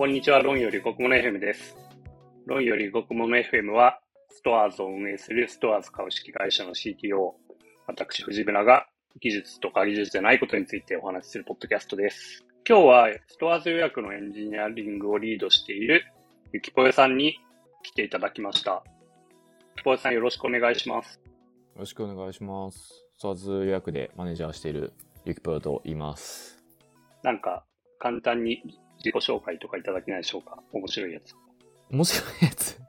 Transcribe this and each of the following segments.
こんにちは、論より国物 FM です。論より国物 FM は、ストアーズを運営するストアーズ株式会社の CTO、私、藤村が技術とか技術じゃないことについてお話しするポッドキャストです。今日は、ストアーズ予約のエンジニアリングをリードしているゆきぽよさんに来ていただきました。ゆきぽよさんよろしくお願いします。よろしくお願いします。スワーズ予約でマネージャーしているゆきぽよと言います。なんか、簡単に自己紹介とかいただけないでしょうか？面白いやつ。面白いやつ。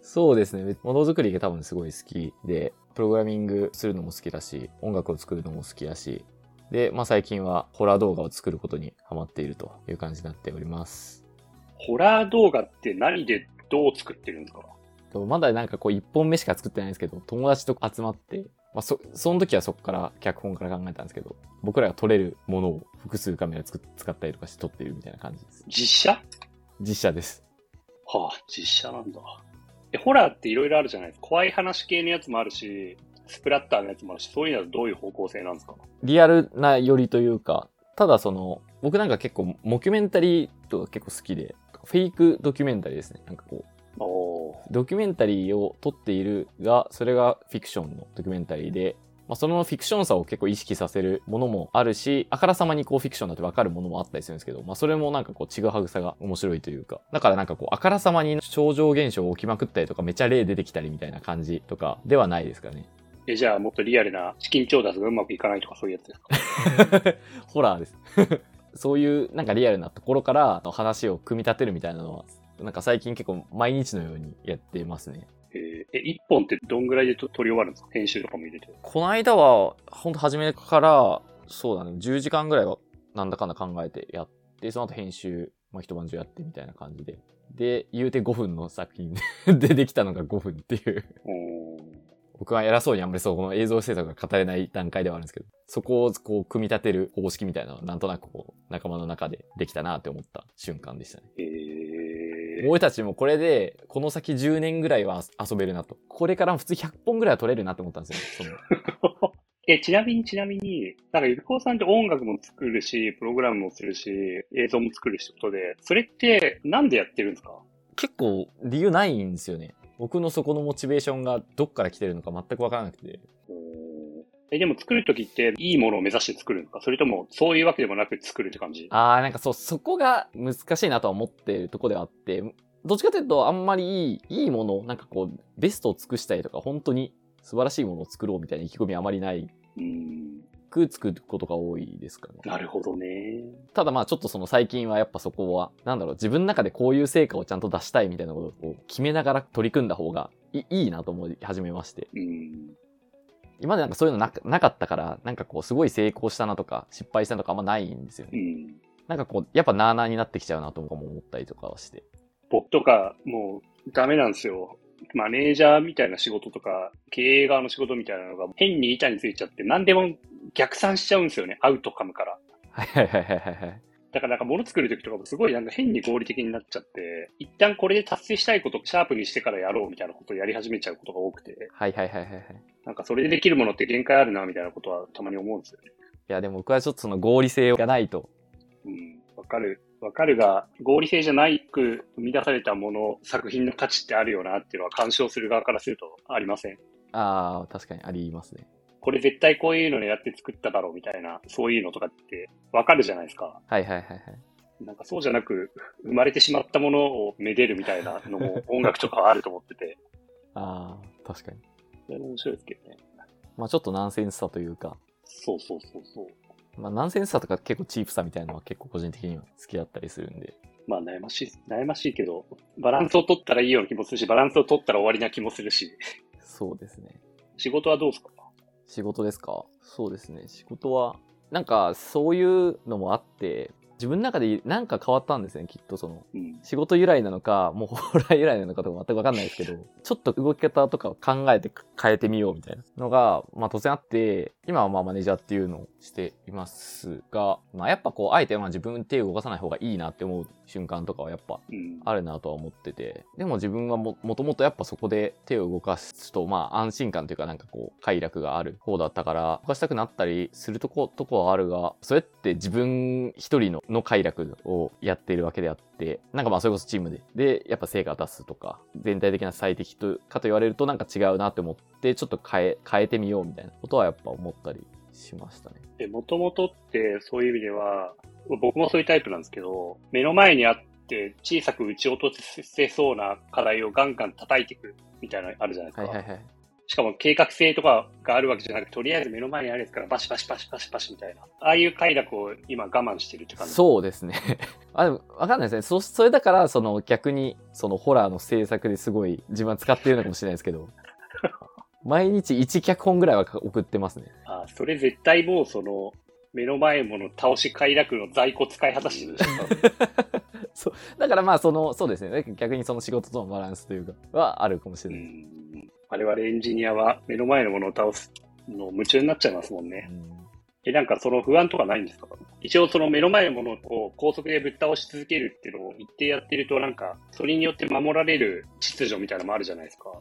そうですね。ものづくりが多分すごい好きで、プログラミングするのも好きだし、音楽を作るのも好きだし、で、まあ最近はホラー動画を作ることにハマっているという感じになっております。ホラー動画って何でどう作ってるんですか？とまだなんかこう一本目しか作ってないんですけど、友達と集まって、まあそ、その時はそこから脚本から考えたんですけど、僕らが撮れるものを複数カメラ使ったりとかして撮ってるみたいな感じです。実写？実写です。はあ、実写なんだ。え、ホラーっていろいろあるじゃないですか。怖い話系のやつもあるし、スプラッターのやつもあるし、そういうのはどういう方向性なんですか？リアルな寄りというか、ただその、僕なんか結構モキュメンタリーとか結構好きで、フェイクドキュメンタリーですね。なんかこう、ドキュメンタリーを撮っているが、それがフィクションのドキュメンタリーで、まあ、そのフィクションさを結構意識させるものもあるし、あからさまにこうフィクションだってわかるものもあったりするんですけど、まあ、それもなんかこう、ちぐはぐさが面白いというか、だからなんかこう、あからさまに超常現象起きまくったりとか、めちゃ例出てきたりみたいな感じとかではないですかね。え、じゃあもっとリアルな資金調達がうまくいかないとかそういうやつですか？ホラーです。そういうなんかリアルなところから話を組み立てるみたいなのは、なんか最近結構毎日のようにやってますね。えーえ、一本ってどんぐらいでと撮り終わるんですか？編集とかも入れて。この間は、ほんと初めから、そうだね、10時間ぐらいはなんだかんだ考えてやって、その後編集、まあ、一晩中やってみたいな感じで。で、言うて5分の作品 でできたのが5分っていう。僕は偉そうにあんまりそう、この映像制作が語れない段階ではあるんですけど、そこをこう組み立てる方式みたいなのはなんとなくこう仲間の中でできたなって思った瞬間でしたね。えー、俺たちもこれで、この先10年ぐらいは遊べるなと。これから普通100本ぐらいは撮れるなって思ったんですよ。え、ちなみにちなみに、なんかゆきこさんって音楽も作るし、プログラムもするし、映像も作るしことで、それってなんでやってるんですか？結構理由ないんですよね。僕のそこのモチベーションがどっから来てるのか全くわからなくて。え、でも作るときっていいものを目指して作るのか？それともそういうわけでもなく作るって感じ？あー、なんかそう、そこが難しいなとは思ってるとこではあって、どっちかというとあんまりいい、いいもの、なんかこう、ベストを尽くしたいとか、本当に素晴らしいものを作ろうみたいな意気込みあまりないうん。く作ることが多いですかね。なるほどね。ただまあちょっとその最近はやっぱそこは、なんだろう、自分の中でこういう成果をちゃんと出したいみたいなことを決めながら取り組んだ方がいいいなと思い始めまして。うん。今までなんかそういうのななかったから、なんかこうすごい成功したなとか失敗したなとかあんまないんですよね。うん。なんかこう、やっぱなーなーになってきちゃうなとも思ったりとかはして。僕とかもうダメなんですよ。マネージャーみたいな仕事とか、経営側の仕事みたいなのが変に板についちゃって何でも逆算しちゃうんですよね。アウトカムから。はいはいはいはいはい。だからなんか物作るときとかもすごいなんか変に合理的になっちゃって、一旦これで達成したいことをシャープにしてからやろうみたいなことをやり始めちゃうことが多くて、はいはいはいはいはい。なんかそれでできるものって限界あるなみたいなことはたまに思うんですよね。いやでも僕はちょっとその合理性がないと。うん。わかる。わかるが、合理性じゃないく生み出されたもの、作品の価値ってあるよなっていうのは鑑賞する側からするとありません？ああ、確かにありますね。これ絶対こういうのやって作っただろうみたいな、そういうのとかってわかるじゃないですか。はいはいはいはい。なんかそうじゃなく、生まれてしまったものをめでるみたいなのも音楽とかはあると思ってて、ああ、確かに。それも面白いですけどね。まあちょっとナンセンスさというか、そうそうそうそう。まあナンセンスさとか結構チープさみたいなのは結構個人的には好きだったりするんで。まあ悩ましい、悩ましいけど、バランスを取ったらいいような気もするし、バランスを取ったら終わりな気もするし、そうですね。仕事はどうですか？仕事ですか？そうですね。仕事は、なんかそういうのもあって、自分の中でなんか変わったんですね、きっとその。うん。仕事由来なのか、もうホラー由来なのかとか全くわかんないですけど、ちょっと動き方とかを考えて変えてみようみたいなのが、まあ突然あって、今はまあマネージャーっていうのをしていますが、まあやっぱこう、あえてまあ自分手を動かさない方がいいなって思う瞬間とかはやっぱうん。あるなとは思ってて、でも自分はももともとやっぱそこで手を動かすと、まあ安心感というかなんかこう、快楽がある方だったから、動かしたくなったりするとことこはあるが、それって自分一人のの快楽をやっているわけであって、なんかまあそれこそチームで、で、やっぱ成果を出すとか、全体的な最適とかと言われるとなんか違うなって思って、ちょっと変え、変えてみようみたいなことはやっぱ思ったりしましたね。で、もともとってそういう意味では、僕もそういうタイプなんですけど、目の前にあって小さく撃ち落とせそうな課題をガンガン叩いていくみたいなのあるじゃないですか。はいはいはい。しかも計画性とかがあるわけじゃなくて、とりあえず目の前にあるやつからバシバシバシバシバシみたいな。ああいう快楽を今我慢してるって感じ。そうですね。あ、でも、わかんないですね。そ、それだから、その逆に、そのホラーの制作ですごい自分は使ってるのかもしれないですけど、毎日1脚本ぐらいは送ってますね。あそれ絶対もうその、目の前もの倒し快楽の在庫使い果たしてるでしょ。そう。だからまあ、その、そうですね。逆にその仕事とのバランスというか、はあるかもしうれない。ん我々エンジニアは目の前のものを倒すの夢中になっちゃいますもんね。うんえ、なんかその不安とかないんですか？一応その目の前のものを高速でぶっ倒し続けるっていうのを一定やってるとなんか、それによって守られる秩序みたいなのもあるじゃないですか。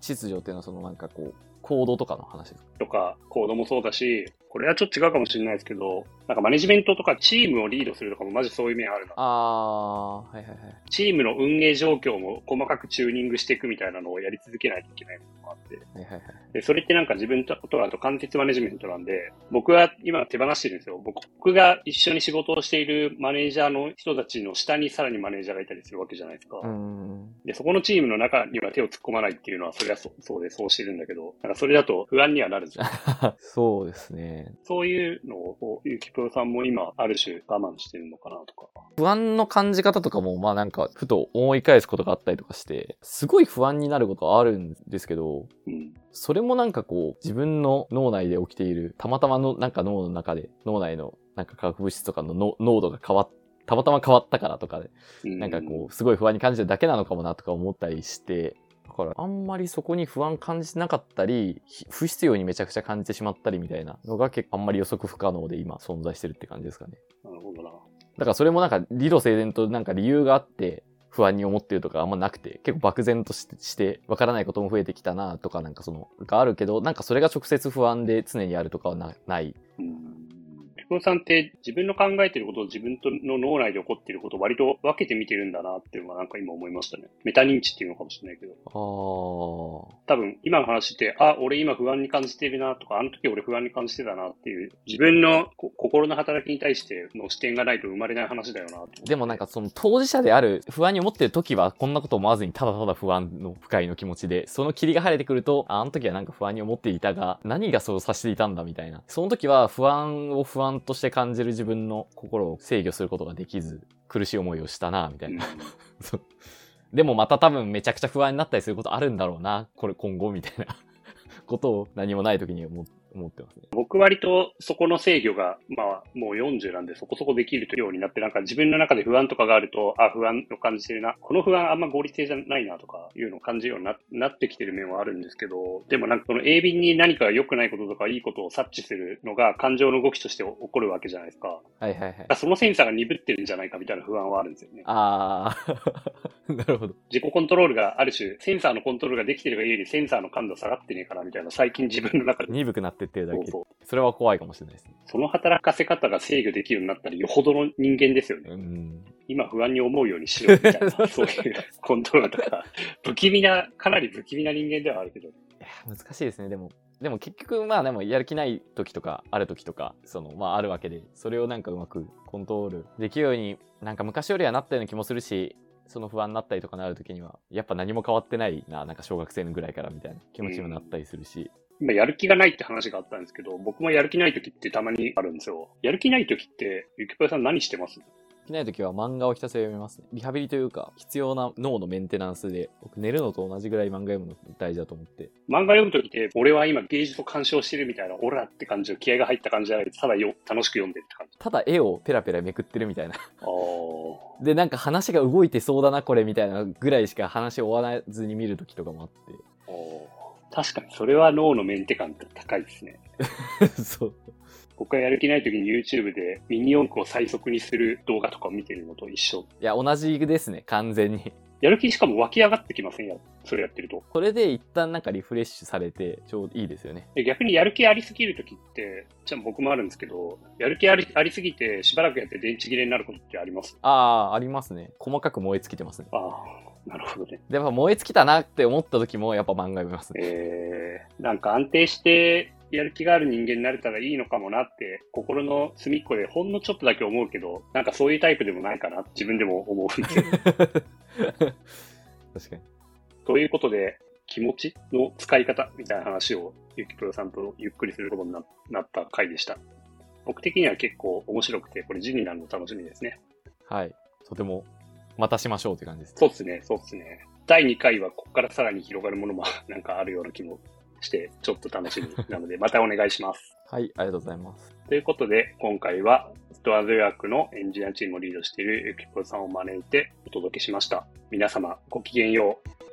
秩序っていうのはそのなんかこう、行動とかの話ですか？とか、コードもそうだし、これはちょっと違うかもしれないですけど、なんかマネジメントとかチームをリードするとかもマジそういう面あるな。あー、はいはいはい。チームの運営状況も細かくチューニングしていくみたいなのをやり続けないといけないこともあって。はいはいはい。で、それってなんか自分ととあと間接マネジメントなんで、僕は今手放してるんですよ。僕僕が一緒に仕事をしているマネージャーの人たちの下にさらにマネージャーがいたりするわけじゃないですか。うーん。で、そこのチームの中には手を突っ込まないっていうのは、それはそそうでそうしてるんだけど、なんかそれだと不安にはなるんですよ。そうですね。そういうのを、ゆきぷろさんも今、ある種我慢してるのかなとか。不安の感じ方とかも、まあなんか、ふと思い返すことがあったりとかして、すごい不安になることはあるんですけど、うん。それもなんかこう、自分の脳内で起きている、たまたまの、なんか脳の中で、脳内のなんか化学物質とかのの濃度が変わったまたま変わったからとかで、なんかこう、すごい不安に感じてるだけなのかもなとか思ったりして、だから、あんまりそこに不安感じてなかったり、ひ不必要にめちゃくちゃ感じてしまったりみたいなのが結構あんまり予測不可能で今存在してるって感じですかね。なるほどな。だからそれもなんか理路整然となんか理由があって不安に思ってるとかあんまなくて、結構漠然としてしてわからないことも増えてきたなとかなんかその、があるけど、なんかそれが直接不安で常にあるとかはなない。うん。ピコさんって自分の考えてることと自分との脳内で起こっていることを割と分けて見てるんだなっていうのはなんか今思いましたね。メタ認知っていうのかもしれないけど。あー。多分今の話って、あ、俺今不安に感じてるなとか、あの時俺不安に感じてたなっていう、自分のこ心の働きに対しての視点がないと生まれない話だよなでもなんかその当事者である不安に思ってる時はこんなこと思わずにただただ不安の不快の気持ちで、その霧が晴れてくると、ああの時はなんか不安に思っていたが、何がそうさせていたんだみたいな。その時は不安を不安として感じる自分の心を制御することができず、苦しい思いをしたな、みたいな。そう。でもまた多分めちゃくちゃ不安になったりすることあるんだろうな、これ今後みたいな。ことを何もない時に思思ってますね。僕割とそこの制御が、まあもう40なんでそこそこできるようになって、なんか自分の中で不安とかがあると、あ、不安を感じてるな。この不安あんま合理性じゃないなとかいうのを感じるようにななってきてる面はあるんですけど、でもなんかその鋭敏に何か良くないこととかいいことを察知するのが感情の動きとして起こるわけじゃないですか。はいはいはい。そのセンサーが鈍ってるんじゃないかみたいな不安はあるんですよね。あー、なるほど。自己コントロールがある種、センサーのコントロールができてるがゆえにセンサーの感度下がってねえからみたいな最近自分の中で。鈍くなってってるだけ。そうそう。それは怖いかもしれないですね。その働かせ方が制御できるようになったらよほどの人間ですよね。うん。今不安に思うようにしろみたいな、そういうコントロールとか、不気味な、かなり不気味な人間ではあるけど。いや、難しいですね。でも、でも結局、まあでもやる気ない時とか、ある時とか、その、まああるわけで、それをなんかうまくコントロールできるように、なんか昔よりはなったような気もするし、その不安になったりとかなる時には、やっぱ何も変わってないな、なんか小学生のぐらいからみたいな気持ちにもなったりするし、今やる気がないって話があったんですけど、僕もやる気ない時ってたまにあるんですよ。やる気ない時って、ゆきぽよさん何してます？できない時は漫画をひたすら読みますね。リハビリというか、必要な脳のメンテナンスで、僕寝るのと同じぐらい漫画読むの大事だと思って。漫画読む時って、俺は今芸術を鑑賞してるみたいな、オラって感じの気合が入った感じじゃないただよ、楽しく読んでるって感じ。ただ絵をペラペラめくってるみたいな。で、なんか話が動いてそうだな、これみたいなぐらいしか話終わらずに見る時とかもあって。確かに、それは脳のメンテ感って高いですね。そう。僕がやる気ない時に YouTube でミニ四駆を最速にする動画とかを見てるのと一緒。いや、同じですね、完全に。やる気しかも湧き上がってきませんよ。それやってると。それで一旦なんかリフレッシュされて、ちょうどいいですよね。で逆にやる気ありすぎるときって、じゃあ僕もあるんですけど、やる気ありありすぎてしばらくやって電池切れになることってあります？ああ、ありますね。細かく燃え尽きてますね。ああ、なるほどね。で、やっぱ燃え尽きたなって思った時も、やっぱ漫画読みますね。えー、なんか安定してやる気がある人間になれたらいいのかもなって、心の隅っこでほんのちょっとだけ思うけど、なんかそういうタイプでもないかな自分でも思うんですよ。確かに。ということで、気持ちの使い方みたいな話をゆきぷろさんとゆっくりすることにななった回でした。僕的には結構面白くて、これ字になるの楽しみですね。はい。とても、またしましょうって感じです。そうっすね、そうっすね。第2回はここからさらに広がるものもなんかあるような気もして、ちょっと楽しみなので、またお願いします。はい、ありがとうございます。ということで、今回はストアド予約のエンジニアチームをリードしているゆきぷろさんを招いてお届けしました。皆様、ごきげんよう。